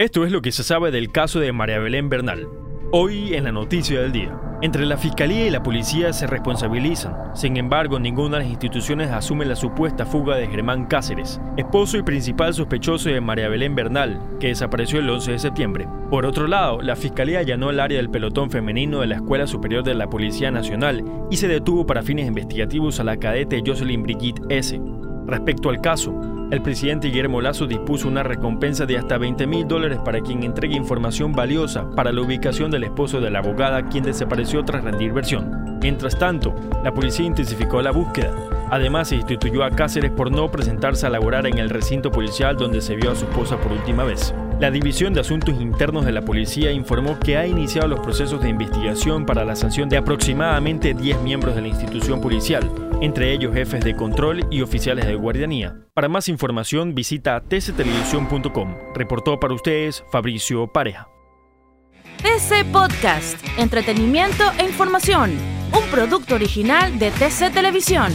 Esto es lo que se sabe del caso de María Belén Bernal. Hoy en la noticia del día. Entre la Fiscalía y la Policía se responsabilizan. Sin embargo, ninguna de las instituciones asume la supuesta fuga de Germán Cáceres, esposo y principal sospechoso de María Belén Bernal, que desapareció el 11 de septiembre. Por otro lado, la Fiscalía allanó el área del pelotón femenino de la Escuela Superior de la Policía Nacional y se detuvo para fines investigativos a la cadete Jocelyn Brigitte S. Respecto al caso, el presidente Guillermo Lazo dispuso una recompensa de hasta 20 mil dólares para quien entregue información valiosa para la ubicación del esposo de la abogada quien desapareció tras rendir versión. Mientras tanto, la policía intensificó la búsqueda. Además, se instituyó a Cáceres por no presentarse a laborar en el recinto policial donde se vio a su esposa por última vez. La División de Asuntos Internos de la Policía informó que ha iniciado los procesos de investigación para la sanción de aproximadamente 10 miembros de la institución policial, entre ellos jefes de control y oficiales de guardianía. Para más información visita tctelevisión.com. Reportó para ustedes Fabricio Pareja. TC Podcast, entretenimiento e información, un producto original de TC Televisión.